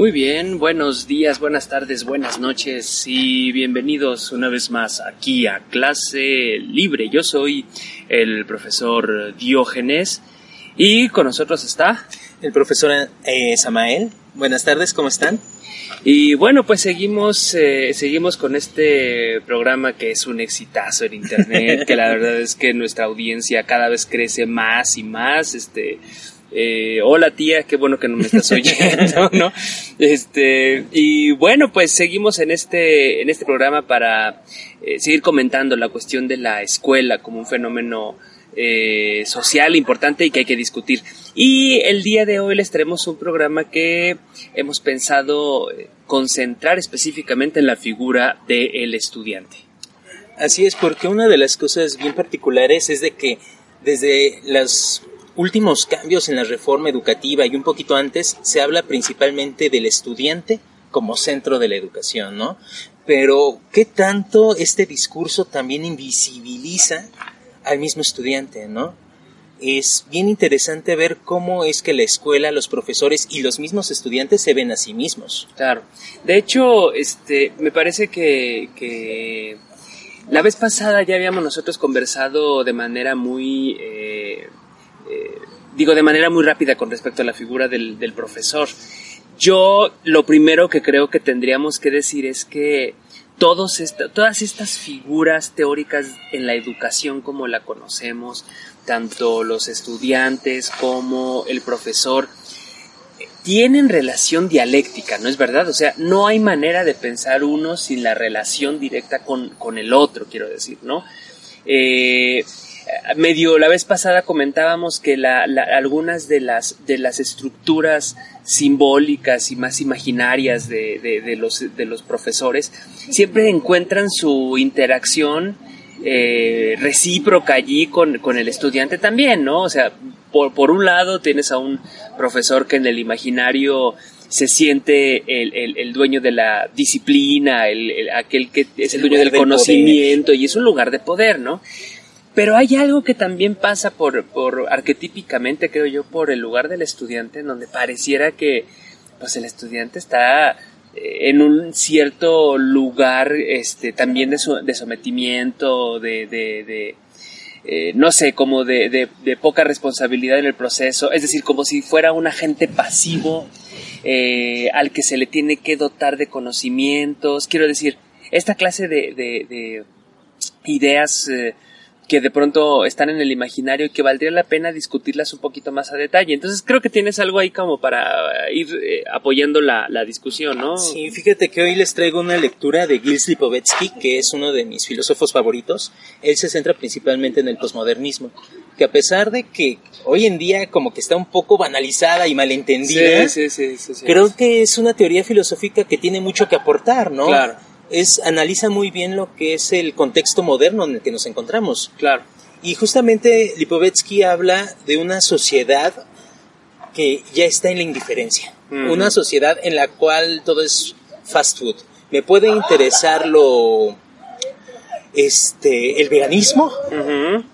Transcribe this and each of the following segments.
Muy bien, buenos días, buenas tardes, buenas noches y bienvenidos una vez más aquí a clase libre. Yo soy el profesor Diógenes y con nosotros está el profesor eh, Samael. Buenas tardes, ¿cómo están? Y bueno, pues seguimos, eh, seguimos con este programa que es un exitazo en internet, que la verdad es que nuestra audiencia cada vez crece más y más, este, eh, hola tía, qué bueno que no me estás oyendo, ¿no? Este, y bueno, pues seguimos en este, en este programa para eh, seguir comentando la cuestión de la escuela como un fenómeno eh, social importante y que hay que discutir. Y el día de hoy les traemos un programa que hemos pensado concentrar específicamente en la figura del estudiante. Así es, porque una de las cosas bien particulares es de que desde las últimos cambios en la reforma educativa y un poquito antes se habla principalmente del estudiante como centro de la educación, ¿no? Pero ¿qué tanto este discurso también invisibiliza al mismo estudiante, ¿no? Es bien interesante ver cómo es que la escuela, los profesores y los mismos estudiantes se ven a sí mismos. Claro. De hecho, este, me parece que, la vez pasada ya habíamos nosotros conversado de manera muy eh, eh, digo de manera muy rápida con respecto a la figura del, profesor. Yo lo primero que creo que tendríamos que decir es que todas estas figuras teóricas en la educación como la conocemos, tanto los estudiantes como el profesor, tienen relación dialéctica, ¿no es verdad? O sea, no hay manera de pensar uno sin la relación directa con, con el otro, quiero decir, ¿no? Eh, medio la vez pasada comentábamos que la, algunas de las, de las estructuras simbólicas y más imaginarias de, de, los, de los profesores siempre encuentran su interacción eh, recíproca allí con, con, el estudiante también, ¿no? O sea, por, por, un lado tienes a un profesor que en el imaginario se siente el, el, el dueño de la disciplina, el, aquel que es el dueño del conocimiento y es un lugar de poder, ¿no? Pero hay algo que también pasa por, por arquetípicamente, creo yo, por el lugar del estudiante, en donde pareciera que pues el estudiante está eh, en un cierto lugar este también de, de sometimiento, de, eh, no sé, como de, de, poca responsabilidad en el proceso, es decir, como si fuera un agente pasivo eh, al que se le tiene que dotar de conocimientos. Quiero decir, esta clase de, ideas que de pronto están en el imaginario y que valdría la pena discutirlas un poquito más a detalle. Entonces creo que tienes algo ahí como para ir eh, apoyando la, discusión, ¿no? Sí, fíjate que hoy les traigo una lectura de Gilles Lipovetsky, que es uno de mis filósofos favoritos. Él se centra principalmente en el posmodernismo, que a pesar de que hoy en día como que está un poco banalizada y malentendida, creo que es una teoría filosófica que tiene mucho que aportar, ¿no? Claro es, analiza muy bien lo que es el contexto moderno en el que nos encontramos. Claro. Y justamente Lipovetsky habla de una sociedad que ya está en la indiferencia. Una sociedad en la cual todo es fast food. Me puede interesar lo este el veganismo,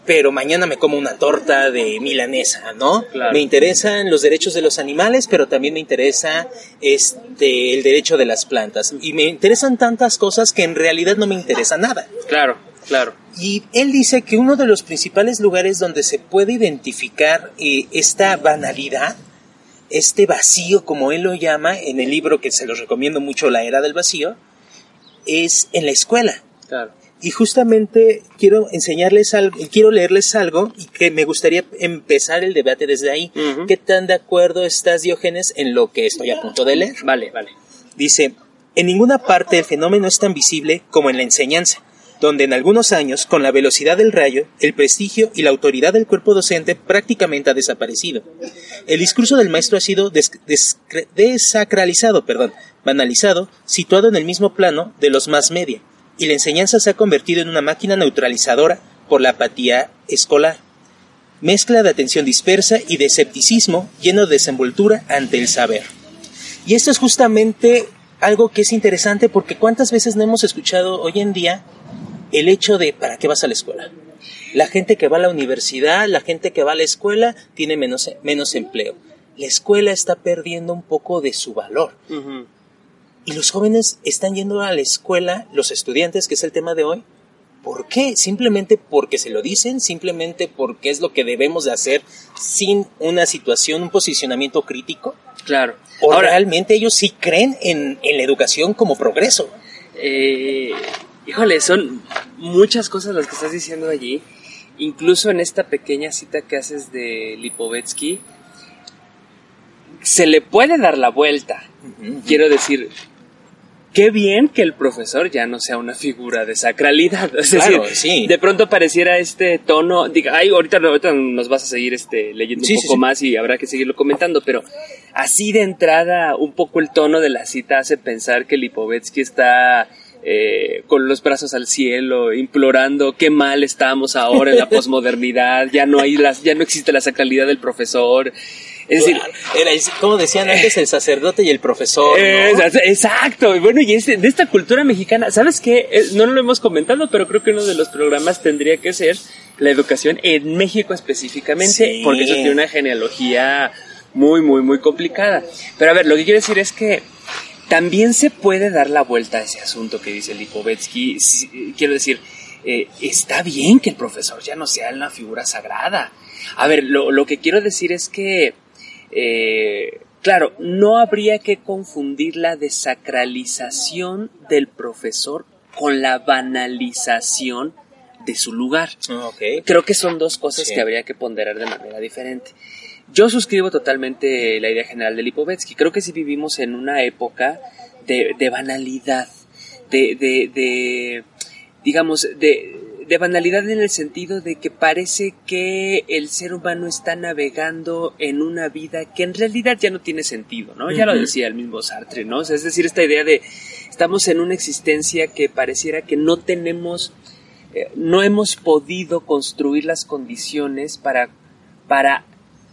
pero mañana me como una torta de milanesa, ¿no? Me interesan los derechos de los animales, pero también me interesa este el derecho de las plantas y me interesan tantas cosas que en realidad no me interesa nada. Claro, claro. Y él dice que uno de los principales lugares donde se puede identificar eh, esta banalidad, este vacío, como él lo llama en el libro que se los recomiendo mucho, La Era del Vacío, es en la escuela. Claro y justamente quiero enseñarles algo, quiero leerles algo y que me gustaría empezar el debate desde ahí. ¿Qué tan de acuerdo estás, Diógenes, en lo que estoy a punto de leer? Vale, vale. Dice, en ninguna parte el fenómeno es tan visible como en la enseñanza, donde en algunos años, con la velocidad del rayo, el prestigio y la autoridad del cuerpo docente prácticamente ha desaparecido. El discurso del maestro ha sido desacralizado, perdón, banalizado, situado en el mismo plano de los más media y la enseñanza se ha convertido en una máquina neutralizadora por la apatía escolar. Mezcla de atención dispersa y de escepticismo lleno de desenvoltura ante el saber. Y esto es justamente algo que es interesante porque cuántas veces no hemos escuchado hoy en día el hecho de ¿para qué vas a la escuela? La gente que va a la universidad, la gente que va a la escuela tiene menos, menos empleo. la escuela está perdiendo un poco de su valor. Y los jóvenes están yendo a la escuela, los estudiantes, que es el tema de hoy. ¿Por qué? Simplemente porque se lo dicen, simplemente porque es lo que debemos de hacer sin una situación, un posicionamiento crítico. Claro. ¿O Ahora, realmente ellos sí creen en, en la educación como progreso? Eh, híjole, son muchas cosas las que estás diciendo allí. Incluso en esta pequeña cita que haces de Lipovetsky, se le puede dar la vuelta. Quiero decir, qué bien que el profesor ya no sea una figura de sacralidad. Es decir, sí. de pronto pareciera este tono, diga, ay, ahorita, nos vas a seguir este, leyendo un poco más y habrá que seguirlo comentando, pero así de entrada, un poco el tono de la cita hace pensar que Lipovetsky está eh, con los brazos al cielo, implorando qué mal estamos ahora en la posmodernidad, ya no hay las, ya no existe la sacralidad del profesor. Es decir, era, como decían antes, el sacerdote y el profesor. exacto. Bueno, y es de esta cultura mexicana, ¿sabes qué? Eh, no lo hemos comentado, pero creo que uno de los programas tendría que ser la educación en México específicamente, porque eso tiene una genealogía muy, muy, muy complicada. Pero a ver, lo que quiero decir es que también se puede dar la vuelta a ese asunto que dice Lipovetsky. Quiero decir, eh, está bien que el profesor ya no sea una figura sagrada. A ver, lo, que quiero decir es que, eh, claro, no habría que confundir la desacralización del profesor con la banalización de su lugar. Ah, Creo que son dos cosas que habría que ponderar de manera diferente. Yo suscribo totalmente la idea general de Lipovetsky. Creo que sí vivimos en una época de, banalidad, de, de, digamos, de, de banalidad en el sentido de que parece que el ser humano está navegando en una vida que en realidad ya no tiene sentido, ¿no? Ya lo decía el mismo Sartre, ¿no? es decir, esta idea de estamos en una existencia que pareciera que no tenemos, eh, no hemos podido construir las condiciones para, para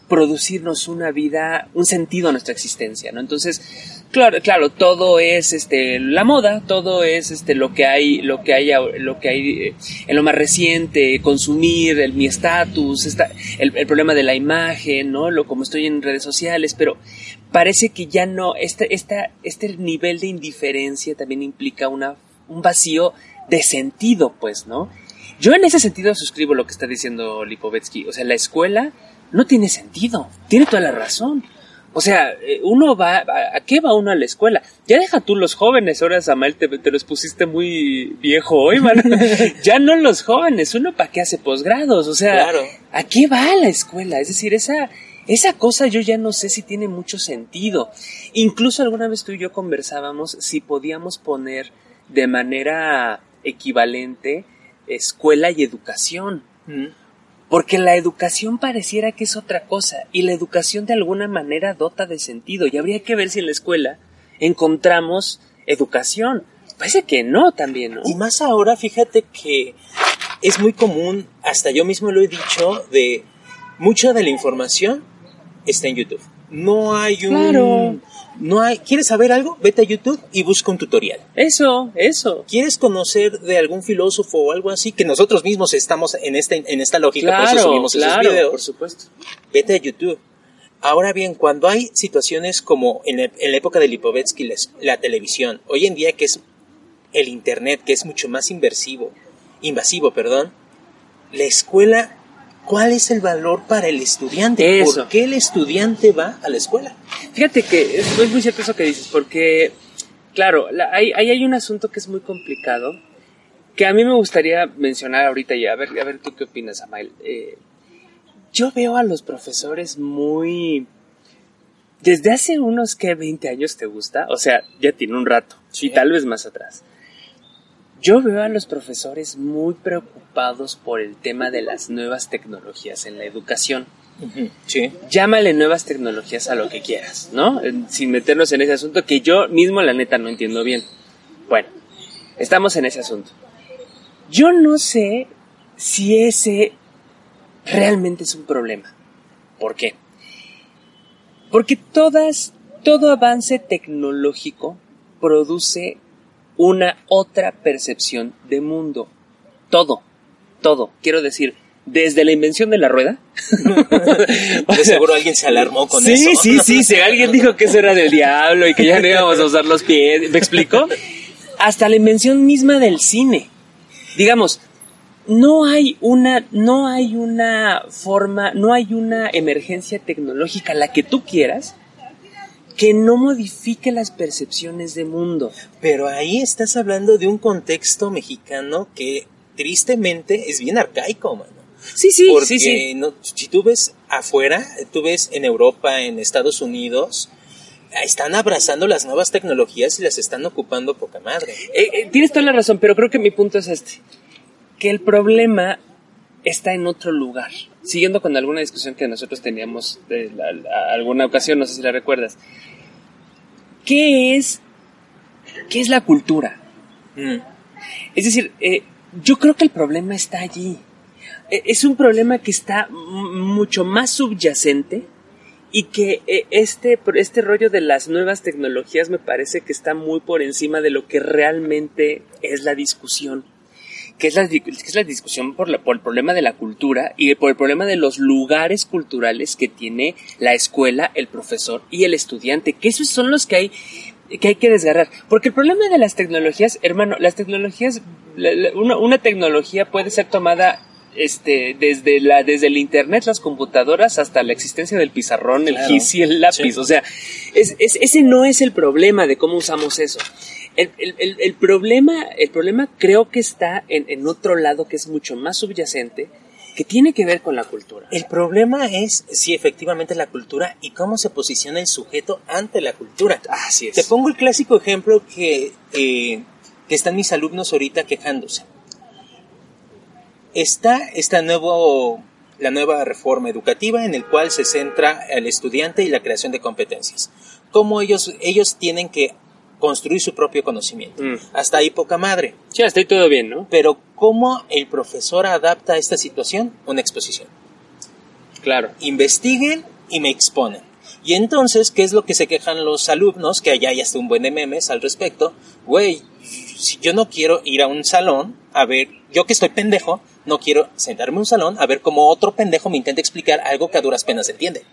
producirnos una vida, un sentido a nuestra existencia, ¿no? Entonces, claro, claro, todo es este la moda, todo es este lo que hay, lo que hay, lo que hay eh, en lo más reciente, consumir, el mi estatus, el, el, problema de la imagen, ¿no? Lo como estoy en redes sociales, pero parece que ya no, este, esta, este nivel de indiferencia también implica una, un vacío de sentido, pues, ¿no? Yo en ese sentido suscribo lo que está diciendo Lipovetsky, o sea, la escuela no tiene sentido. Tiene toda la razón. O sea, eh, uno va, ¿a qué va uno a la escuela? Ya deja tú los jóvenes, ahora Samuel te, te los pusiste muy viejo hoy, man. ya no los jóvenes, uno para qué hace posgrados, o sea, ¿a qué va a la escuela? Es decir, esa, esa cosa yo ya no sé si tiene mucho sentido. Incluso alguna vez tú y yo conversábamos si podíamos poner de manera equivalente escuela y educación. Mm. Porque la educación pareciera que es otra cosa y la educación de alguna manera dota de sentido y habría que ver si en la escuela encontramos educación. Parece que no también, ¿no? Y más ahora, fíjate que es muy común, hasta yo mismo lo he dicho, de mucha de la información está en YouTube. No hay un no hay, ¿quieres saber algo? Vete a YouTube y busca un tutorial. Eso, eso. ¿Quieres conocer de algún filósofo o algo así? Que nosotros mismos estamos en, este, en esta lógica, claro, por eso subimos claro, esos videos. por supuesto. Vete a YouTube. Ahora bien, cuando hay situaciones como en, la época de Lipovetsky, la, televisión, hoy en día que es el Internet, que es mucho más inversivo, invasivo, perdón, la escuela ¿Cuál es el valor para el estudiante? ¿Por qué el estudiante va a la escuela? Fíjate que es muy cierto eso que dices, porque, claro, ahí hay, un asunto que es muy complicado, que a mí me gustaría mencionar ahorita y a ver, a ver tú qué opinas, Amael. Eh, yo veo a los profesores muy... Desde hace unos, que 20 años te gusta? O sea, ya tiene un rato, y tal vez más atrás yo veo a los profesores muy preocupados por el tema de las nuevas tecnologías en la educación. Sí. Llámale nuevas tecnologías a lo que quieras, ¿no? Sin meternos en ese asunto que yo mismo la neta no entiendo bien. Bueno, estamos en ese asunto. Yo no sé si ese realmente es un problema. ¿Por qué? Porque todas, todo avance tecnológico produce una otra percepción de mundo. Todo, todo. Quiero decir, desde la invención de la rueda. de seguro alguien se alarmó con sí, eso. Sí, sí, sí. Alguien dijo que eso era del diablo y que ya no íbamos a usar los pies. ¿Me explico? Hasta la invención misma del cine. Digamos, no hay una, no hay una forma, no hay una emergencia tecnológica, la que tú quieras, que no modifique las percepciones de mundo. Pero ahí estás hablando de un contexto mexicano que tristemente es bien arcaico, mano. Sí, sí, Porque sí, sí. No, si tú ves afuera, tú ves en Europa, en Estados Unidos, están abrazando las nuevas tecnologías y las están ocupando poca madre. Eh, eh, tienes toda la razón, pero creo que mi punto es este, que el problema está en otro lugar. Siguiendo con alguna discusión que nosotros teníamos de la, la, alguna ocasión, no sé si la recuerdas. ¿Qué es, qué es la cultura? Mm. Es decir, eh, yo creo que el problema está allí. Es un problema que está mucho más subyacente y que este, este rollo de las nuevas tecnologías me parece que está muy por encima de lo que realmente es la discusión. Que es la, que es la discusión por, la, por el problema de la cultura y por el problema de los lugares culturales que tiene la escuela, el profesor y el estudiante, que esos son los que hay que hay que desgarrar. Porque el problema de las tecnologías, hermano, las tecnologías, una, una tecnología puede ser tomada este, desde la, desde el internet, las computadoras, hasta la existencia del pizarrón, el gis y el lápiz. Sí. O sea, es, es, ese no es el problema de cómo usamos eso. El, el, el, problema, el problema creo que está en, en otro lado que es mucho más subyacente, que tiene que ver con la cultura. El problema es, sí, efectivamente, la cultura y cómo se posiciona el sujeto ante la cultura. Así es. Te pongo el clásico ejemplo que, eh, que están mis alumnos ahorita quejándose. Está esta nuevo, la nueva reforma educativa en el cual se centra el estudiante y la creación de competencias. Cómo ellos, ellos tienen que construir su propio conocimiento. Mm. Hasta ahí poca madre. Sí, hasta ahí todo bien, ¿no? Pero ¿cómo el profesor adapta a esta situación? Una exposición. Claro. Investiguen y me exponen. Y entonces, ¿qué es lo que se quejan los alumnos? Que allá ya está un buen de memes al respecto. Güey, si yo no quiero ir a un salón a ver, yo que estoy pendejo, no quiero sentarme en un salón a ver cómo otro pendejo me intenta explicar algo que a duras penas entiende.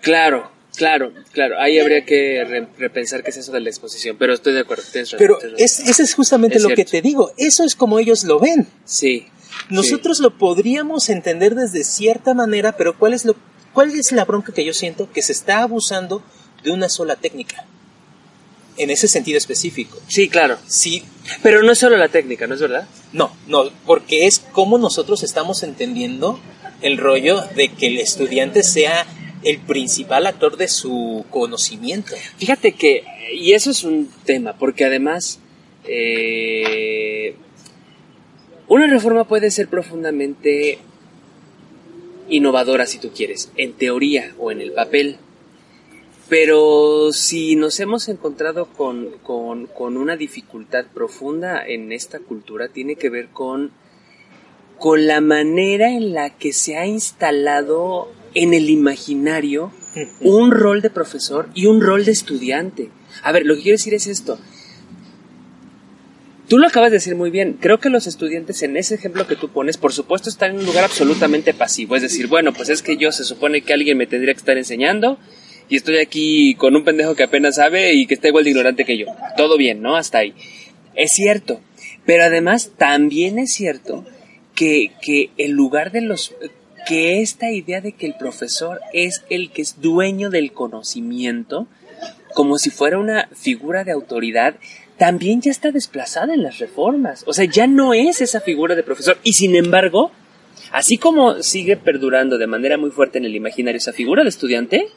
Claro, Claro, claro, ahí habría que re repensar qué es eso de la exposición, pero estoy de acuerdo. Razón, pero es, eso es justamente Es lo que te digo, eso es como ellos lo ven. Sí. Nosotros lo podríamos entender desde cierta manera, pero ¿cuál es, lo, ¿cuál es la bronca que yo siento? Que se está abusando de una sola técnica. En ese sentido específico. Sí, claro. Sí, Pero no es solo la técnica, ¿no es verdad? no, no, porque es como nosotros estamos entendiendo el rollo de que el estudiante sea el principal actor de su conocimiento. Fíjate que, y eso es un tema, porque además, eh, una reforma puede ser profundamente innovadora si tú quieres, en teoría o en el papel. Pero si nos hemos encontrado con, con, con una dificultad profunda en esta cultura, tiene que ver con, con la manera en la que se ha instalado en el imaginario un rol de profesor y un rol de estudiante. A ver, lo que quiero decir es esto. Tú lo acabas de decir muy bien. Creo que los estudiantes en ese ejemplo que tú pones, por supuesto, están en un lugar absolutamente pasivo. Es decir, bueno, pues es que yo se supone que alguien me tendría que estar enseñando y estoy aquí con un pendejo que apenas sabe y que está igual de ignorante que yo. Todo bien, ¿no? Hasta ahí. Es cierto. Pero además también es cierto que, que el lugar de los que esta idea de que el profesor es el que es dueño del conocimiento, como si fuera una figura de autoridad, también ya está desplazada en las reformas. O sea, ya no es esa figura de profesor. Y sin embargo, así como sigue perdurando de manera muy fuerte en el imaginario esa figura de estudiante,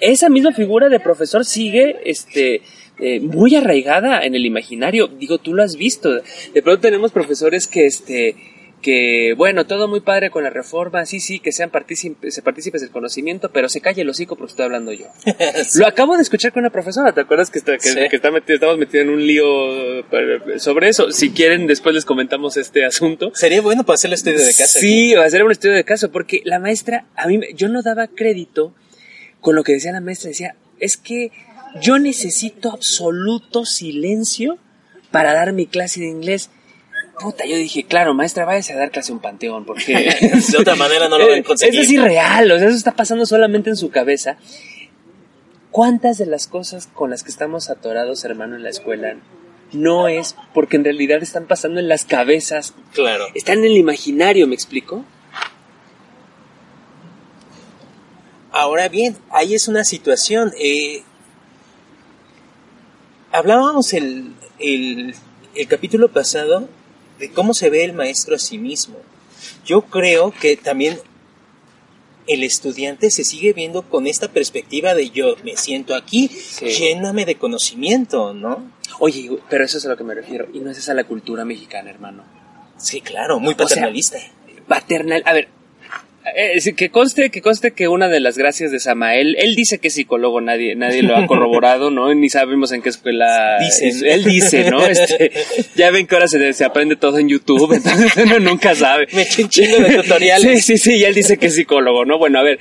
esa misma figura de profesor sigue este, eh, muy arraigada en el imaginario. Digo, tú lo has visto. De pronto tenemos profesores que este que bueno, todo muy padre con la reforma, sí, sí, que sean partícipes, partícipes del conocimiento, pero se calle el hocico porque estoy hablando yo. Sí. Lo acabo de escuchar con una profesora, ¿te acuerdas que, está, que, Sí. que está metido, estamos metidos en un lío eh, sobre eso? Si quieren, después les comentamos este asunto. Sería bueno para hacer el estudio de casa. Sí, va a ser un estudio de caso, porque la maestra, a mí, yo no daba crédito con lo que decía la maestra, decía, es que yo necesito absoluto silencio para dar mi clase de inglés. Puta, yo dije, claro, maestra, váyase a dar clase a un panteón, porque... de otra manera no lo van a conseguir. Eso es irreal, o sea, eso está pasando solamente en su cabeza. ¿Cuántas de las cosas con las que estamos atorados, hermano, en la escuela no es porque en realidad están pasando en las cabezas? Claro. Están en el imaginario, ¿me explico? Ahora bien, ahí es una situación. Eh, hablábamos el, el, el capítulo pasado de cómo se ve el maestro a sí mismo. Yo creo que también el estudiante se sigue viendo con esta perspectiva de yo me siento aquí, lléname de conocimiento, ¿no? Oye, pero eso es a lo que me refiero, y no es esa la cultura mexicana, hermano. Sí, claro, muy paternalista. paternal, a ver, eh, que conste que conste que una de las gracias de Samael, él dice que es psicólogo, nadie nadie lo ha corroborado, ¿no? Ni sabemos en qué escuela. él dice, ¿no? Este, ya ven que ahora se, se, aprende todo en YouTube, entonces uno nunca sabe. Me eché un chingo de tutoriales. Sí, sí, sí, y él dice que es psicólogo, ¿no? Bueno, a ver,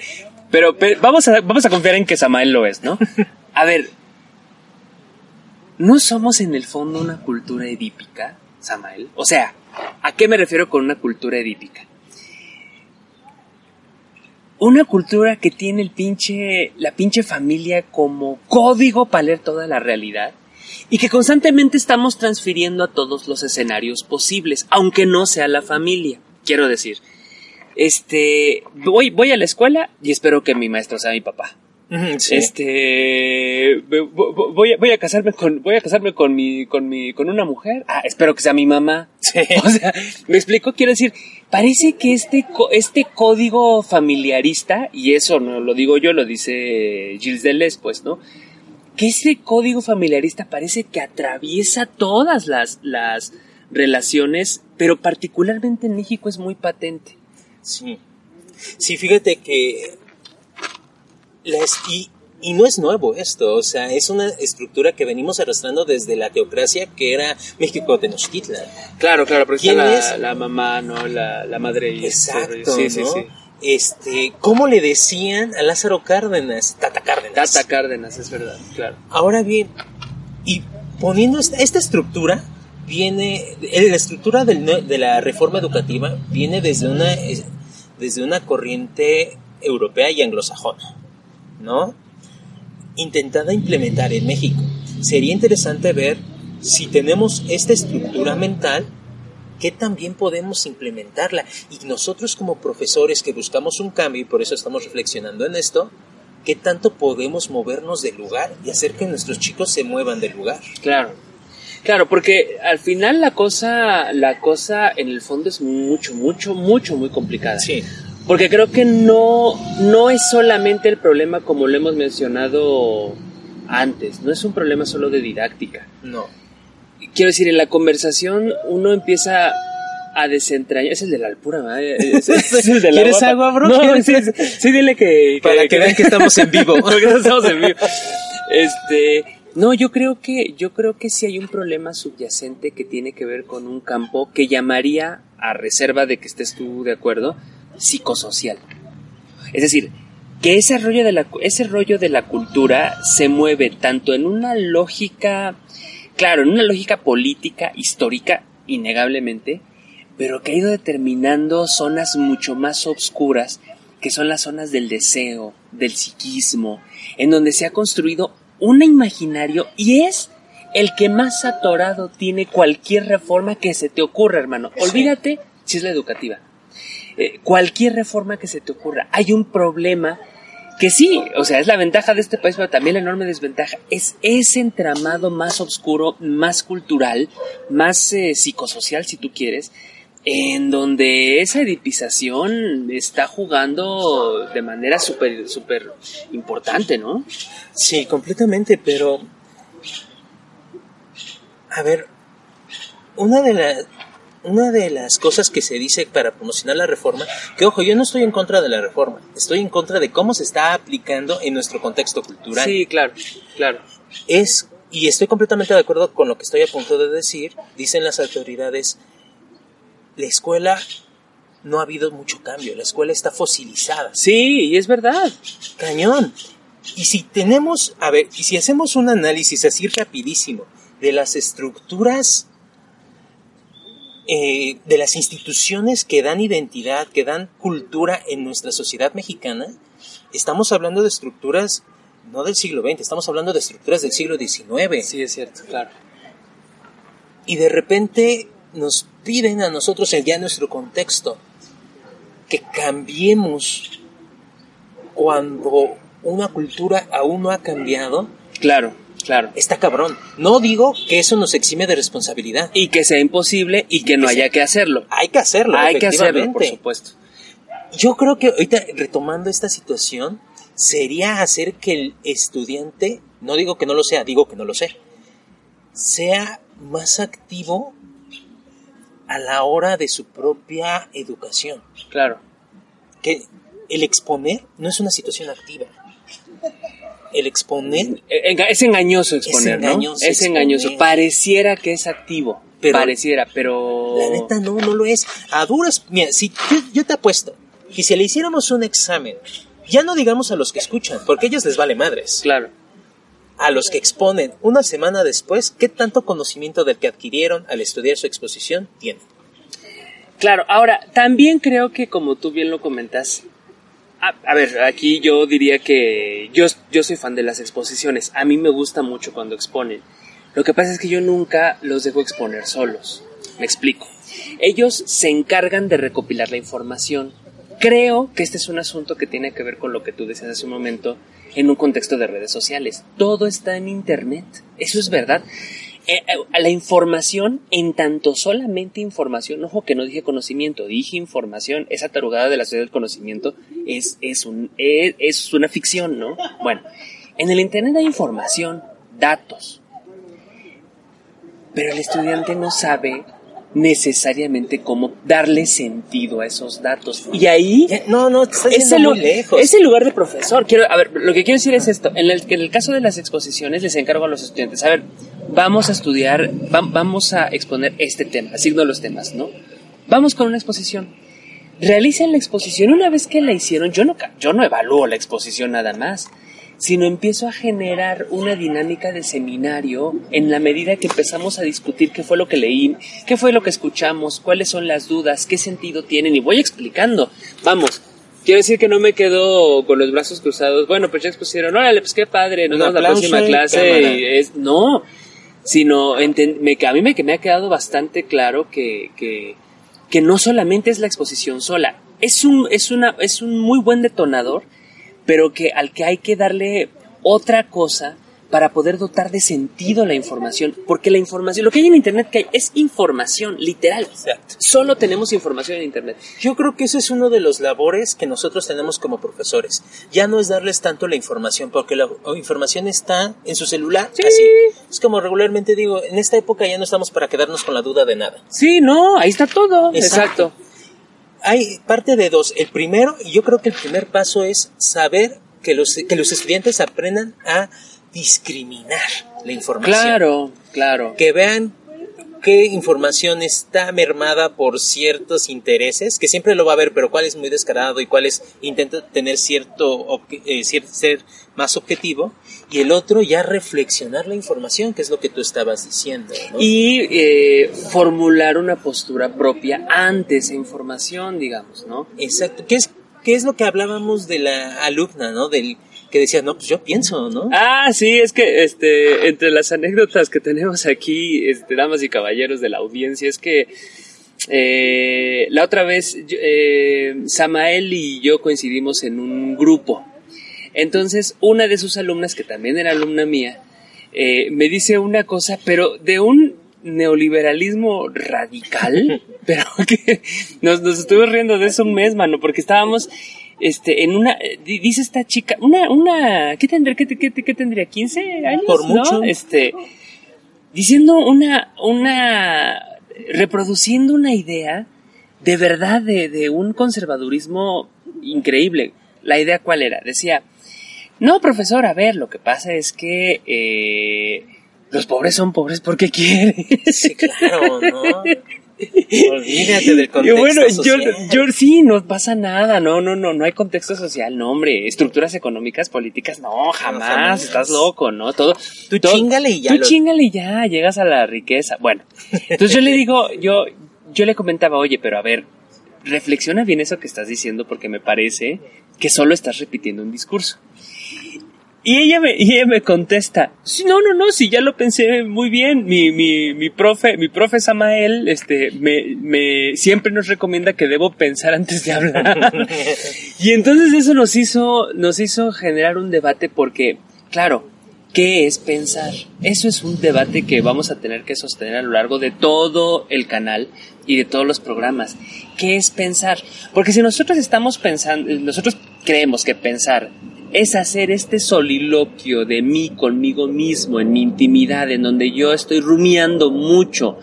pero, pero vamos a vamos a confiar en que Samael lo es, ¿no? A ver, ¿no somos en el fondo una cultura edípica, Samael? O sea, ¿a qué me refiero con una cultura edípica? Una cultura que tiene el pinche, la pinche familia como código para leer toda la realidad y que constantemente estamos transfiriendo a todos los escenarios posibles, aunque no sea la familia. Quiero decir, este, voy, voy a la escuela y espero que mi maestro sea mi papá. Este voy a, voy a casarme con voy a casarme con mi con mi con una mujer. Ah, espero que sea mi mamá. O sea, me explico, quiero decir, parece que este este código familiarista y eso no lo digo yo, lo dice Gilles Deleuze, pues, ¿no? Que ese código familiarista parece que atraviesa todas las las relaciones, pero particularmente en México es muy patente. Sí. Sí, fíjate que y, y no es nuevo esto, o sea, es una estructura que venimos arrastrando desde la teocracia que era México Tenochtitlan. Claro, claro, porque ¿Quién la, es? la mamá, ¿no? La, la madre y Exacto, sí, sí, sí. Este, ¿cómo le decían a Lázaro Cárdenas? Tata Cárdenas. Tata Cárdenas, es verdad, claro. Ahora bien, y poniendo esta, esta estructura, viene, la estructura del, de la reforma educativa viene desde una, desde una corriente europea y anglosajona. ¿No? Intentada implementar en México. Sería interesante ver si tenemos esta estructura mental, que también podemos implementarla. Y nosotros como profesores que buscamos un cambio, y por eso estamos reflexionando en esto, ¿qué tanto podemos movernos del lugar y hacer que nuestros chicos se muevan del lugar? Claro. Claro, porque al final la cosa, la cosa en el fondo es mucho, mucho, mucho, muy complicada. Sí. Porque creo que no, no es solamente el problema como lo hemos mencionado antes, no es un problema solo de didáctica. No. Quiero decir, en la conversación uno empieza a desentrañar. Es el de la alpura, es, el de la ¿Quieres agua, bro? No, sí, sí, dile que, Para que, vean que estamos en vivo. Estamos en vivo. Este. No, yo creo que, yo creo que sí hay un problema subyacente que tiene que ver con un campo que llamaría, a reserva de que estés tú de acuerdo, psicosocial. Es decir, que ese rollo de la, ese rollo de la cultura se mueve tanto en una lógica, claro, en una lógica política, histórica, innegablemente, pero que ha ido determinando zonas mucho más obscuras, que son las zonas del deseo, del psiquismo, en donde se ha construido un imaginario y es el que más atorado tiene cualquier reforma que se te ocurra, hermano. Olvídate si es la educativa. Eh, cualquier reforma que se te ocurra. Hay un problema que sí, o sea, es la ventaja de este país, pero también la enorme desventaja. Es ese entramado más oscuro, más cultural, más eh, psicosocial, si tú quieres, en donde esa edipización está jugando de manera súper, súper importante, ¿no? Sí, completamente, pero... A ver, una de las una de las cosas que se dice para promocionar la reforma, que ojo, yo no estoy en contra de la reforma, estoy en contra de cómo se está aplicando en nuestro contexto cultural. Sí, claro, claro. Es, y estoy completamente de acuerdo con lo que estoy a punto de decir, dicen las autoridades, la escuela no ha habido mucho cambio, la escuela está fosilizada. Sí, y es verdad. Cañón. Y si tenemos, a ver, y si hacemos un análisis así rapidísimo de las estructuras eh, de las instituciones que dan identidad, que dan cultura en nuestra sociedad mexicana, estamos hablando de estructuras no del siglo XX, estamos hablando de estructuras del siglo XIX. Sí, es cierto, claro. Y de repente nos piden a nosotros, ya en nuestro contexto, que cambiemos cuando una cultura aún no ha cambiado. Claro, claro. Está cabrón. No digo que eso nos exime de responsabilidad. Y que sea imposible y que no haya que hacerlo. Hay que hacerlo. Hay que hacerlo, por supuesto. Yo creo que ahorita, retomando esta situación, sería hacer que el estudiante, no digo que no lo sea, digo que no lo sé, sea más activo a la hora de su propia educación. Claro. Que el exponer no es una situación activa. El exponer... Es engañoso exponer, es engañoso ¿no? Es engañoso. Pareciera que es activo. Pareciera, pero... La neta no, no lo es. A duras... Mira, si yo, te apuesto que si le hiciéramos un examen, ya no digamos a los que escuchan, porque a ellos les vale madres. Claro. A los que exponen una semana después, ¿qué tanto conocimiento del que adquirieron al estudiar su exposición tienen? Claro, ahora, también creo que como tú bien lo comentas, a, ver, aquí yo diría que yo, yo soy fan de las exposiciones. A mí me gusta mucho cuando exponen. Lo que pasa es que yo nunca los dejo exponer solos. Me explico. Ellos se encargan de recopilar la información. Creo que este es un asunto que tiene que ver con lo que tú decías hace un momento en un contexto de redes sociales. Todo está en Internet. Eso es verdad. Eh, eh, la información, en tanto solamente información, ojo que no dije conocimiento, dije información, esa tarugada de la sociedad del conocimiento es, es, un, es, una ficción, ¿no? Bueno, en el Internet hay información, datos, pero el estudiante no sabe necesariamente cómo darle sentido a esos datos. Y ahí no, no, es, el, muy lejos. es el lugar de profesor. Quiero, a ver, lo que quiero decir es esto. En el, en el caso de las exposiciones les encargo a los estudiantes. A ver, vamos a estudiar, vamos a exponer este tema, asigno los temas, ¿no? Vamos con una exposición. Realicen la exposición. Una vez que la hicieron, yo no, yo no evalúo la exposición nada más, sino empiezo a generar una dinámica de seminario en la medida que empezamos a discutir qué fue lo que leí, qué fue lo que escuchamos, cuáles son las dudas, qué sentido tienen y voy explicando. Vamos, Quiero decir que no me quedo con los brazos cruzados. Bueno, pues ya expusieron, órale, pues qué padre, nos vemos la próxima clase. Y es, no, sino me, a mí me, me ha quedado bastante claro que, que, que, no solamente es la exposición sola, es un, es, una, es un muy buen detonador, pero que al que hay que darle otra cosa para poder dotar de sentido la información, porque la información, lo que hay en Internet que hay es información, literal. Solo tenemos información en Internet. Yo creo que eso es uno de los labores que nosotros tenemos como profesores. Ya no es darles tanto la información, porque la información está en su celular, así. Es como regularmente digo, en esta época ya no estamos para quedarnos con la duda de nada. Sí, no, ahí está todo. Exacto. Hay parte de dos. El primero, y yo creo que el primer paso es saber que los, que los estudiantes aprendan a discriminar la información. Claro, claro. Que vean qué información está mermada por ciertos intereses, que siempre lo va a ver, pero cuál es muy descarado y cuál es intenta tener cierto, eh, ser más objetivo, y el otro ya reflexionar la información, que es lo que tú estabas diciendo. Y eh, formular una postura propia ante esa información, digamos, ¿no? Exacto. ¿Qué es, qué es lo que hablábamos de la alumna, ¿no? Del que decía, no, pues yo pienso, ¿no? Ah, sí, es que este, entre las anécdotas que tenemos aquí, este, damas y caballeros de la audiencia, es que eh, la otra vez eh, Samael y yo coincidimos en un grupo. Entonces, una de sus alumnas, que también era alumna mía, eh, me dice una cosa, pero de un neoliberalismo radical, pero que nos, nos estuvimos riendo de eso un mes, mano, porque estábamos este, en una, eh, dice esta chica, una, una, ¿qué tendría, qué, qué, tendría, 15 años? Por mucho. Este, diciendo una, una, reproduciendo una idea de verdad de, de un conservadurismo increíble. La idea cuál era? Decía, no, profesor, a ver, lo que pasa es que, eh, los pobres son pobres porque quieren. Sí, claro, ¿no? Olvídate del contexto bueno, social. Yo, yo sí, no pasa nada, no, no, no, no hay contexto social, no, hombre, estructuras económicas, políticas, no, jamás, estás loco, ¿no? Todo. Tú chingale y ya. Tú chingale y ya, llegas a la riqueza. Bueno, entonces yo le digo, yo, yo le comentaba, oye, pero a ver, reflexiona bien eso que estás diciendo porque me parece que solo estás repitiendo un discurso. Y ella me, y ella me contesta, no, no, no, si ya lo pensé muy bien, mi, mi, mi profe, mi profe Samael, este, me, me, siempre nos recomienda que debo pensar antes de hablar. y entonces eso nos hizo, nos hizo generar un debate porque, claro, ¿qué es pensar? Eso es un debate que vamos a tener que sostener a lo largo de todo el canal y de todos los programas. ¿Qué es pensar? Porque si nosotros estamos pensando, nosotros creemos que pensar es hacer este soliloquio de mí conmigo mismo, en mi intimidad, en donde yo estoy rumiando mucho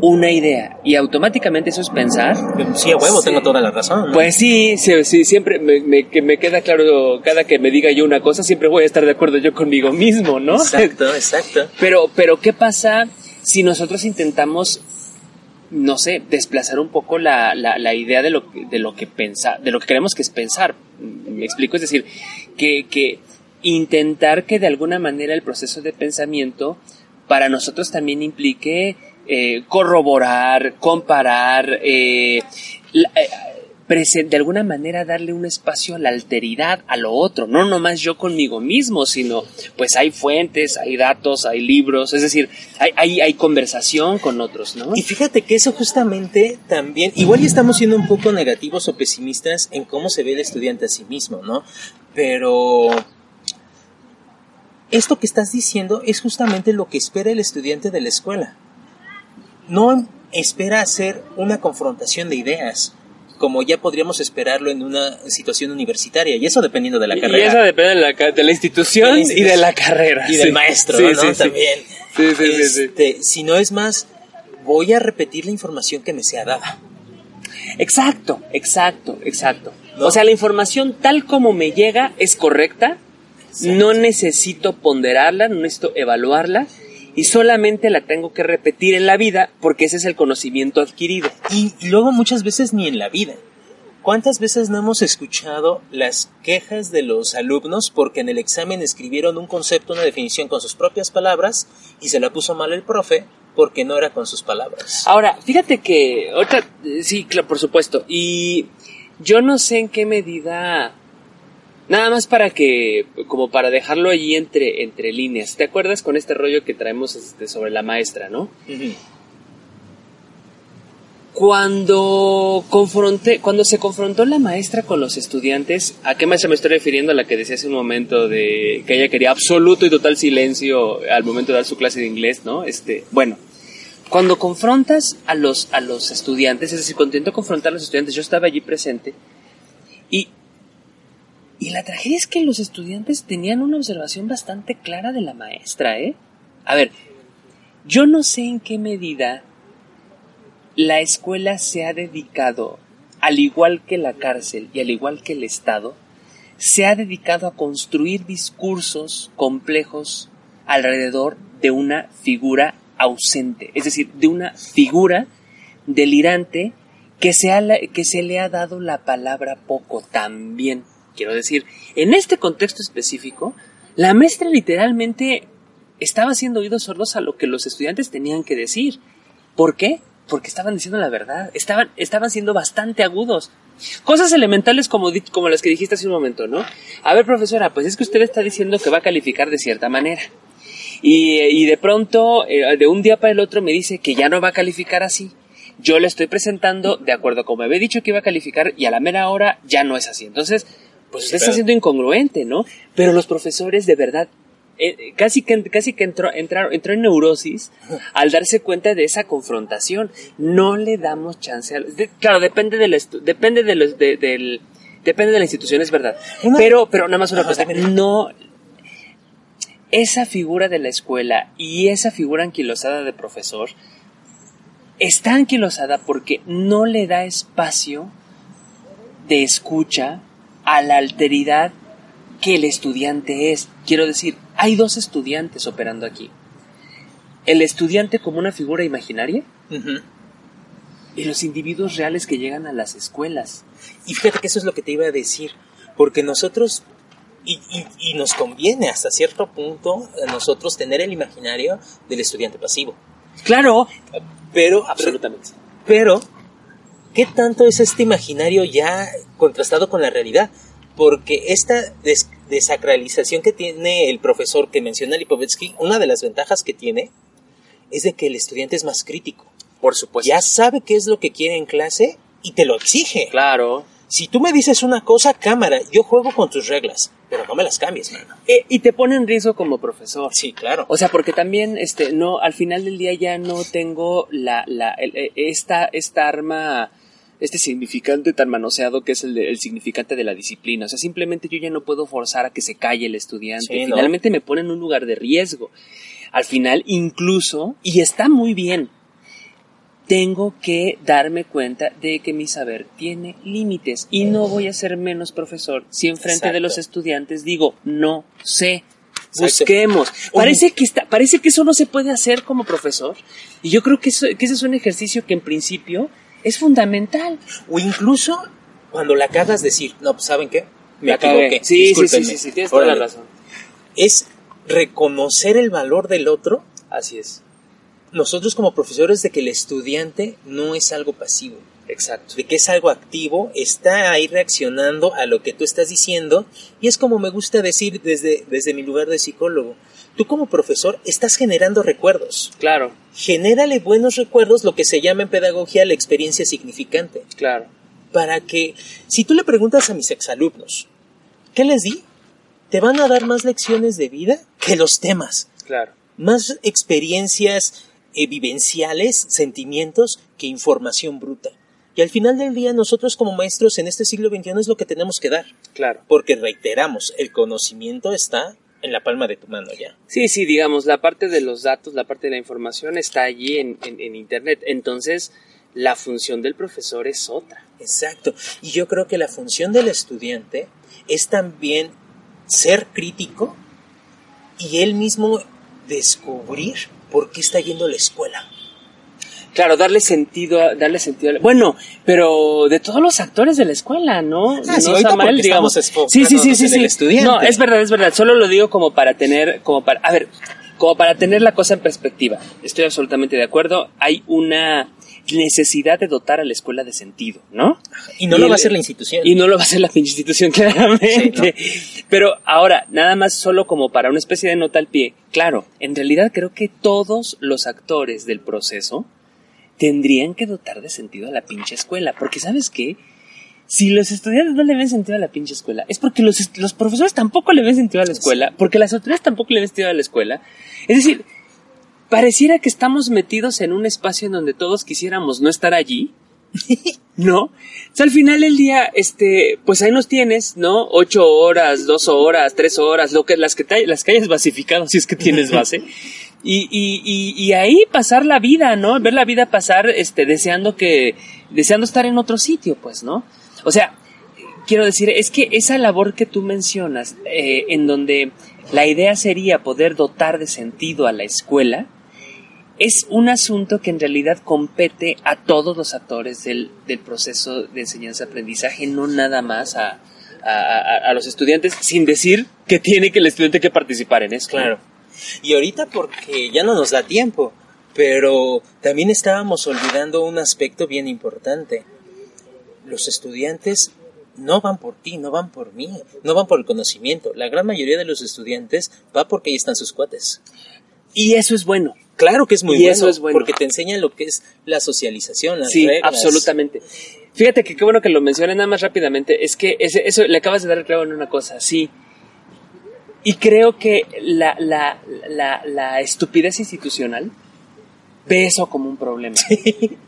una idea y automáticamente eso es pensar. Sí, a huevo, tengo toda la razón. Pues sí, sí, siempre me, me, me, queda claro, cada que me diga yo una cosa, siempre voy a estar de acuerdo yo conmigo mismo, ¿no? Exacto, exacto. Pero, pero ¿qué pasa si nosotros intentamos no sé, desplazar un poco la, la, idea de lo, de lo que pensa, de lo que creemos que es pensar. Me explico, es decir, que, que intentar que de alguna manera el proceso de pensamiento para nosotros también implique eh, corroborar, comparar, eh, eh de alguna manera darle un espacio a la alteridad, a lo otro, no nomás yo conmigo mismo, sino pues hay fuentes, hay datos, hay libros, es decir, hay, hay, conversación con otros, ¿no? Y fíjate que eso justamente también, igual ya estamos siendo un poco negativos o pesimistas en cómo se ve el estudiante a sí mismo, ¿no? Pero esto que estás diciendo es justamente lo que espera el estudiante de la escuela. No espera hacer una confrontación de ideas, como ya podríamos esperarlo en una situación universitaria, y eso dependiendo de la carrera. Y eso depende de la, de la institución y de la carrera. Y del maestro, sí, ¿no? Sí, También. Este, si no es más, voy a repetir la información que me sea dada. Exacto, exacto, exacto. O sea, la información tal como me llega es correcta, no necesito ponderarla, no necesito evaluarla, y solamente la tengo que repetir en la vida porque ese es el conocimiento adquirido. Y, luego muchas veces ni en la vida. ¿Cuántas veces no hemos escuchado las quejas de los alumnos porque en el examen escribieron un concepto, una definición con sus propias palabras y se la puso mal el profe porque no era con sus palabras? Ahora, fíjate que otra, sí, claro, por supuesto, y yo no sé en qué medida Nada más para que, como para dejarlo allí entre, entre líneas. ¿Te acuerdas con este rollo que traemos este, sobre la maestra, no? Cuando confronté, cuando se confrontó la maestra con los estudiantes, ¿a qué maestra me estoy refiriendo? A la que decía hace un momento de que ella quería absoluto y total silencio al momento de dar su clase de inglés, ¿no? Este, bueno, cuando confrontas a los, a los estudiantes, es decir, cuando intento confrontar a los estudiantes, yo estaba allí presente y la tragedia es que los estudiantes tenían una observación bastante clara de la maestra, ¿eh? A ver, yo no sé en qué medida la escuela se ha dedicado, al igual que la cárcel y al igual que el Estado, se ha dedicado a construir discursos complejos alrededor de una figura ausente, es decir, de una figura delirante que se, que se le ha dado la palabra poco también. Quiero decir, en este contexto específico, la maestra literalmente estaba haciendo oídos sordos a lo que los estudiantes tenían que decir. ¿Por qué? Porque estaban diciendo la verdad, estaban, estaban siendo bastante agudos. Cosas elementales como, como las que dijiste hace un momento, ¿no? A ver, profesora, pues es que usted está diciendo que va a calificar de cierta manera. Y, de pronto, eh, de un día para el otro, me dice que ya no va a calificar así. Yo le estoy presentando de acuerdo a como había dicho que iba a calificar y a la mera hora ya no es así. Entonces, pues usted está siendo incongruente, ¿no? Pero los profesores de verdad eh, casi que casi que entró entró, entró en neurosis al darse cuenta de esa confrontación. No le damos chance a claro, depende del depende de los del depende de la institución, es verdad. Pero pero nada más una cosa, no esa figura de la escuela y esa figura anquilosada de profesor está anquilosada porque no le da espacio de escucha a la alteridad que el estudiante es. Quiero decir, hay dos estudiantes operando aquí. El estudiante como una figura imaginaria y los individuos reales que llegan a las escuelas. Y fíjate que eso es lo que te iba a decir, porque nosotros, y, y nos conviene hasta cierto punto a nosotros tener el imaginario del estudiante pasivo. Claro, pero absolutamente. Pero ¿qué tanto es este imaginario ya contrastado con la realidad? Porque esta desacralización que tiene el profesor que menciona Lipovetsky, una de las ventajas que tiene es de que el estudiante es más crítico. Por supuesto. Ya sabe qué es lo que quiere en clase y te lo exige. Claro. Si tú me dices una cosa, cámara, yo juego con tus reglas, pero no me las cambies, mano. Eh, y te pone en riesgo como profesor. Sí, claro. O sea, porque también, este, no, al final del día ya no tengo la, la, eh, esta, esta arma, este significante tan manoseado que es el, el, significante de la disciplina. O sea, simplemente yo ya no puedo forzar a que se calle el estudiante. Sí, ¿no? Finalmente me pone en un lugar de riesgo. Al final, incluso, y está muy bien, tengo que darme cuenta de que mi saber tiene límites y no voy a ser menos profesor si enfrente Exacto. de los estudiantes digo no sé. Exacto. Busquemos. Parece que, está, parece que eso no se puede hacer como profesor. Y yo creo que, eso, que ese es un ejercicio que en principio es fundamental. O incluso cuando la cagas decir, no, pues ¿saben qué? Me La cagué. equivoqué. Sí, sí, sí, discúlpenme". sí, sí, tienes toda la razón. Es reconocer el valor del otro Así es. Nosotros como profesores de que el estudiante no es algo pasivo, Exacto. de que es algo activo, está ahí reaccionando a lo que tú estás diciendo y es como me gusta decir desde, desde mi lugar de psicólogo. Tú como profesor estás generando recuerdos. Claro, Genérale buenos recuerdos, lo que se llama en pedagogía la experiencia significante. claro. Para que, si tú le preguntas a mis exalumnos, ¿qué les di? Te van a dar más lecciones de vida que los temas Claro. más experiencias vivenciales, sentimientos, que información bruta. Y al final del día nosotros como maestros en este siglo XXI es lo que tenemos que dar, Claro. porque reiteramos, el conocimiento está en la palma de tu mano ya. Sí, sí, digamos, la parte de los datos, la parte de la información está allí en, en, en Internet. Entonces, la función del profesor es otra. Exacto. Y yo creo que la función del estudiante es también ser crítico y él mismo descubrir por qué está yendo a la escuela. Claro, darle sentido, a- darle sentido. a la- Bueno, pero de todos los actores de la escuela, ¿no? Ah, sí, no porque digamos. Sí, sí, sí, sí, sí. No, es verdad, es verdad. Solo lo digo como para tener, como para, a ver, como para tener la cosa en perspectiva. Estoy absolutamente de acuerdo. Hay una necesidad de dotar a la escuela de sentido, ¿no? Y no lo el- va a hacer la institución. Y no lo va a hacer la pinche institución, claramente. Pero ahora, nada más solo como para una especie de nota al pie. Claro, en realidad creo que todos los actores del proceso tendrían que dotar de sentido a la pinche escuela. Porque, ¿sabes qué? Si los estudiantes no le ven sentido a la pinche escuela, es porque los, los profesores tampoco le ven sentido a la escuela, porque las autoridades tampoco le ven sentido a la escuela. Es decir, pareciera que estamos metidos en un espacio en donde todos quisiéramos no estar allí, ¿no? O sea, al final del día, este, pues ahí nos tienes, ¿no? Ocho horas, dos horas, tres horas, lo que, las que, te- las que hayas basificado, si es que tienes base. Y, y, y, y ahí pasar la vida, ¿no? Ver la vida pasar, este, deseando que, deseando estar en otro sitio, pues, ¿no? O sea, quiero decir, es que esa labor que tú mencionas, eh, en donde la idea sería poder dotar de sentido a la escuela, es un asunto que en realidad compete a todos los actores del, del proceso de enseñanza-aprendizaje, no nada más a, a, los estudiantes, sin decir que tiene que el estudiante que participar en eso. Claro. Y ahorita porque ya no nos da tiempo, pero también estábamos olvidando un aspecto bien importante. Los estudiantes no van por ti, no van por mí, no van por el conocimiento. La gran mayoría de los estudiantes va porque ahí están sus cuates. Y eso es bueno. Claro que es muy Y bueno, eso es bueno. porque te enseña lo que es la socialización, las Sí, reglas. absolutamente. Fíjate que qué bueno que lo mencioné nada más rápidamente. Es que ese- eso le acabas de dar el clavo en una cosa, sí. Y creo que la, la, la, la estupidez institucional ve eso como un problema.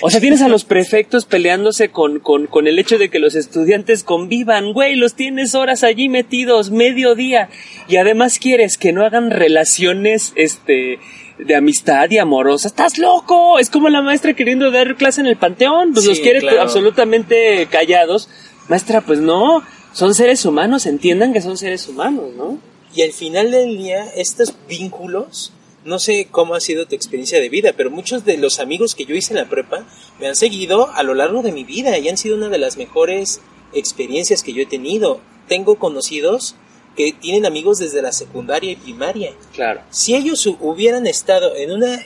O sea, tienes a los prefectos peleándose con, con, con el hecho de que los estudiantes convivan, güey, los tienes horas allí metidos, medio día, y además quieres que no hagan relaciones, este, de amistad y amorosas. ¡Estás loco! Es como la maestra queriendo dar clase en el panteón, pues Sí, los quiere claro. absolutamente callados. Maestra, pues no, son seres humanos, entiendan que son seres humanos, ¿no? Y al final del día, estos vínculos, no sé cómo ha sido tu experiencia de vida, pero muchos de los amigos que yo hice en la prepa me han seguido a lo largo de mi vida y han sido una de las mejores experiencias que yo he tenido. Tengo conocidos que tienen amigos desde la secundaria y primaria. Claro. Si ellos hu- hubieran estado en una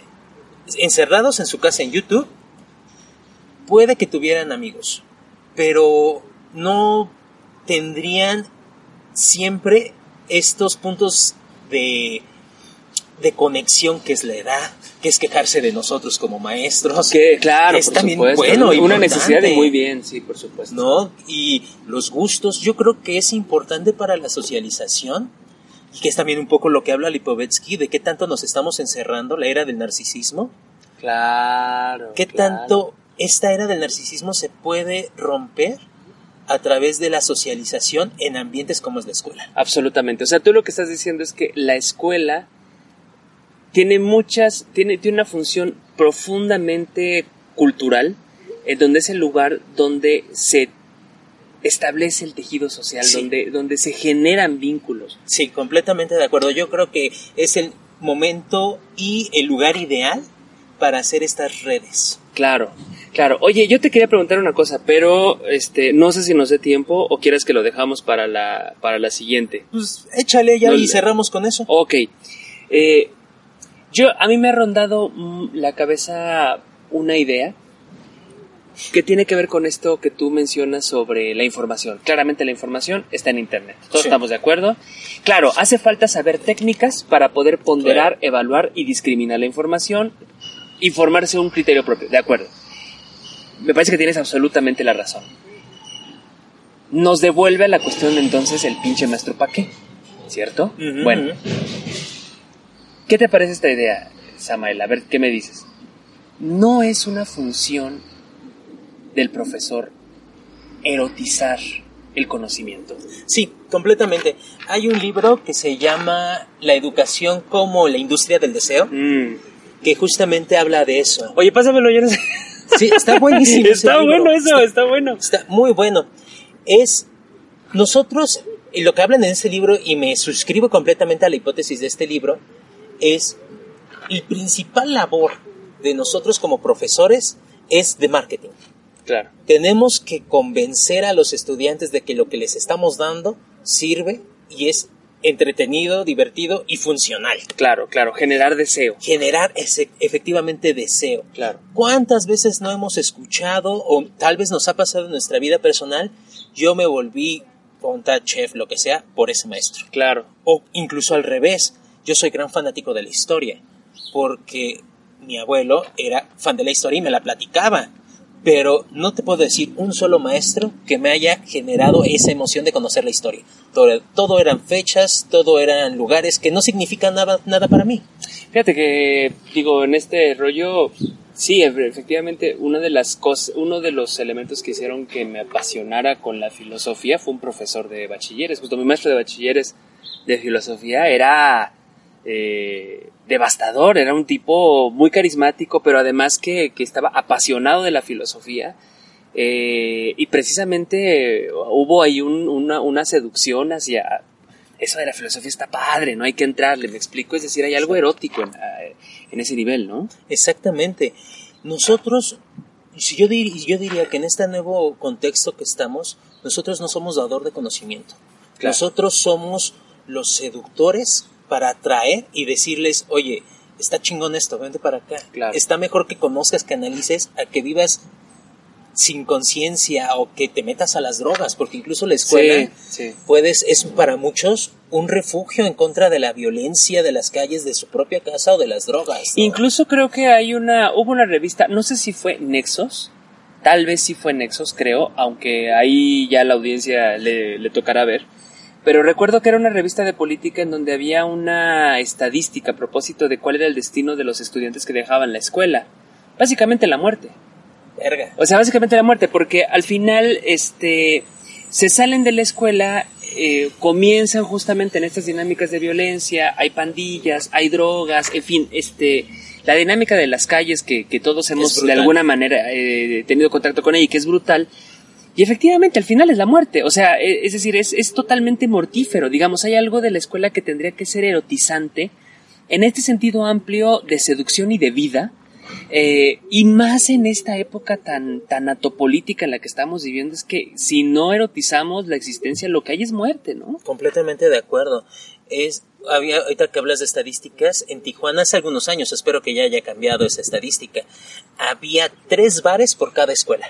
encerrados en su casa en YouTube, puede que tuvieran amigos, pero no tendrían siempre estos puntos de, de conexión que es la edad, que es quejarse de nosotros como maestros. Que, claro, es por también supuesto, bueno. Una importante, necesidad de muy bien, sí, por supuesto. ¿No? Y los gustos, yo creo que es importante para la socialización. Y que es también un poco lo que habla Lipovetsky, de qué tanto nos estamos encerrando, la era del narcisismo. Claro. ¿Qué claro. tanto esta era del narcisismo se puede romper a través de la socialización en ambientes como es la escuela? Absolutamente. O sea, tú lo que estás diciendo es que la escuela tiene muchas, tiene, tiene una función profundamente cultural, en donde es el lugar donde se establece el tejido social, Sí. donde, donde se generan vínculos. Sí, completamente de acuerdo. Yo creo que es el momento y el lugar ideal para hacer estas redes. Claro, claro. Oye, yo te quería preguntar una cosa, pero este, no sé si nos dé tiempo o quieras que lo dejamos para la, para la siguiente. Pues échale ya No y cerramos con eso. Ok. Eh, yo, a mí me ha rondado mm, la cabeza una idea que tiene que ver con esto que tú mencionas sobre la información. Claramente la información está en Internet. Todos Sí. estamos de acuerdo. Claro, hace falta saber técnicas para poder ponderar, evaluar y discriminar la información y formarse un criterio propio. De acuerdo. Me parece que tienes absolutamente la razón. Nos devuelve a la cuestión entonces el pinche maestro pa' qué, ¿cierto? Bueno. ¿Qué te parece esta idea, Samael? A ver, ¿qué me dices? No es una función del profesor erotizar el conocimiento. Sí, completamente. Hay un libro que se llama La educación como la industria del deseo, Mm. que justamente habla de eso. Oye, pásamelo, yo no sé. Sí, está buenísimo. ese está bueno eso, Está- está bueno. Está muy bueno. Es nosotros, lo que hablan en este libro, y me suscribo completamente a la hipótesis de este libro, es el principal labor de nosotros como profesores es de marketing. Claro. Tenemos que convencer a los estudiantes de que lo que les estamos dando sirve y es entretenido, divertido y funcional. Claro, claro, generar deseo. Generar ese, efectivamente deseo. Claro. ¿Cuántas veces no hemos escuchado o tal vez nos ha pasado en nuestra vida personal? Yo me volví ponta, chef, lo que sea, por ese maestro. Claro. O incluso al revés, yo soy gran fanático de la historia, porque mi abuelo era fan de la historia y me la platicaba. Pero no te puedo decir un solo maestro que me haya generado esa emoción de conocer la historia. Todo, todo eran fechas, todo eran lugares que no significan nada, nada para mí. Fíjate que, digo, en este rollo, sí, efe- efectivamente, una de las cosas, uno de los elementos que hicieron que me apasionara con la filosofía fue un profesor de bachilleres. Justo mi maestro de bachilleres de filosofía era eh, devastador, era un tipo muy carismático, pero además que, que estaba apasionado de la filosofía. eh, y precisamente eh, hubo ahí un- una, una seducción hacia eso de la filosofía está padre, no hay que entrarle, me explico, es decir, hay algo erótico en, en ese nivel, ¿no? Exactamente. Nosotros, si yo, dir- yo diría que en este nuevo contexto que estamos, nosotros no somos dador de conocimiento. Claro. Nosotros somos los seductores para atraer y decirles, oye, está chingón esto, vente para acá. Claro. Está mejor que conozcas, que analices, a que vivas sin conciencia o que te metas a las drogas, porque incluso la escuela sí. puedes, es para muchos un refugio en contra de la violencia de las calles de su propia casa o de las drogas. ¿no? Incluso creo que hay una, hubo una revista, no sé si fue Nexos, tal vez sí fue Nexos, creo, aunque ahí ya la audiencia le, le tocará ver. Pero recuerdo que era una revista de política en donde había una estadística a propósito de cuál era el destino de los estudiantes que dejaban la escuela. Básicamente la muerte. Verga. O sea, básicamente la muerte, porque al final, este, se salen de la escuela, eh, comienzan justamente en estas dinámicas de violencia, hay pandillas, hay drogas, en fin, este, la dinámica de las calles que, que todos hemos de alguna manera eh, tenido contacto con ella y que es brutal. Y efectivamente, al final es la muerte. O sea, e- es decir, es, es totalmente mortífero. Digamos, hay algo de la escuela que tendría que ser erotizante en este sentido amplio de seducción y de vida. eh, y más en esta época tan, tan atopolítica en la que estamos viviendo, es que si no erotizamos la existencia, lo que hay es muerte, ¿no? Completamente de acuerdo. Es había, ahorita que hablas de estadísticas, en Tijuana hace algunos años, espero que ya haya cambiado esa estadística, había tres bares por cada escuela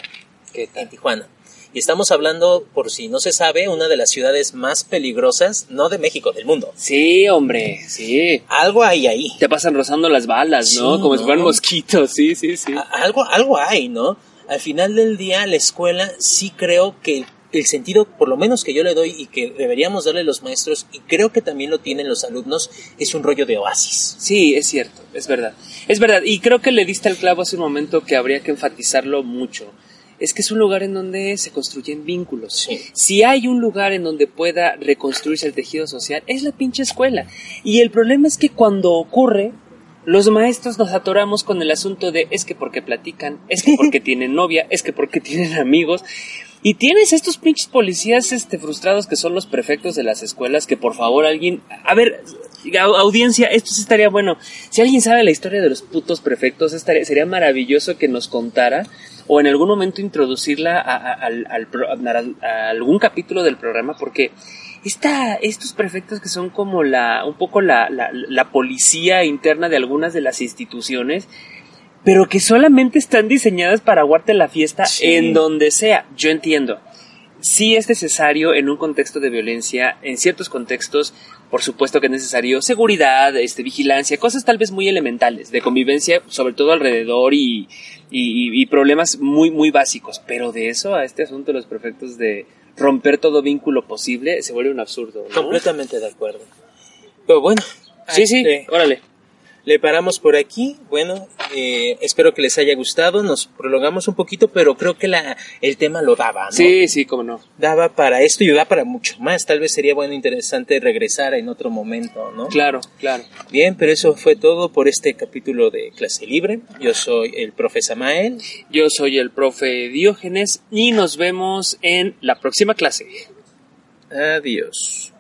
en Tijuana. Y estamos hablando, por si no se sabe, una de las ciudades más peligrosas, no de México, del mundo. Sí, hombre, sí. Algo hay ahí. Te pasan rozando las balas, ¿no? Sí, Como si ¿no? fueran mosquitos, sí, sí, sí. A- Algo, algo hay, ¿no? Al final del día, la escuela sí creo que el sentido, por lo menos que yo le doy y que deberíamos darle los maestros, y creo que también lo tienen los alumnos, es un rollo de oasis. Sí, es cierto, es verdad. Es verdad, y creo que le diste el clavo hace un momento que habría que enfatizarlo mucho. Es que es un lugar en donde se construyen vínculos. Sí. Si hay un lugar en donde pueda reconstruirse el tejido social, es la pinche escuela. Y el problema es que cuando ocurre, los maestros nos atoramos con el asunto de es que porque platican, es que porque tienen novia, es que porque tienen amigos. Y tienes estos pinches policías este, frustrados que son los prefectos de las escuelas, que por favor alguien... A ver, au- audiencia, esto sí estaría bueno. Si alguien sabe la historia de los putos prefectos, estaría, sería maravilloso que nos contara o en algún momento introducirla a, a- al- al pro- a- a algún capítulo del programa, porque esta, estos prefectos que son como la, un poco la, la, la policía interna de algunas de las instituciones, pero que solamente están diseñadas para aguarte la fiesta Sí. en donde sea. Yo entiendo. Sí es necesario en un contexto de violencia, en ciertos contextos, por supuesto que es necesario seguridad, este, vigilancia, cosas tal vez muy elementales, de convivencia, sobre todo alrededor y, y, y problemas muy, muy básicos. Pero de eso a este asunto de los prefectos de romper todo vínculo posible se vuelve un absurdo. ¿no? Completamente de acuerdo. Pero bueno. Sí, sí, órale. Le paramos por aquí. Bueno, eh, espero que les haya gustado. Nos prolongamos un poquito, pero creo que la, el tema lo daba, ¿no? Sí, sí, cómo no. Daba para esto y da para mucho más. Tal vez sería bueno, interesante regresar en otro momento, ¿no? Claro, claro. Bien, pero eso fue todo por este capítulo de Clase Libre. Yo soy el profe Samael. Yo soy el profe Diógenes y nos vemos en la próxima clase. Adiós.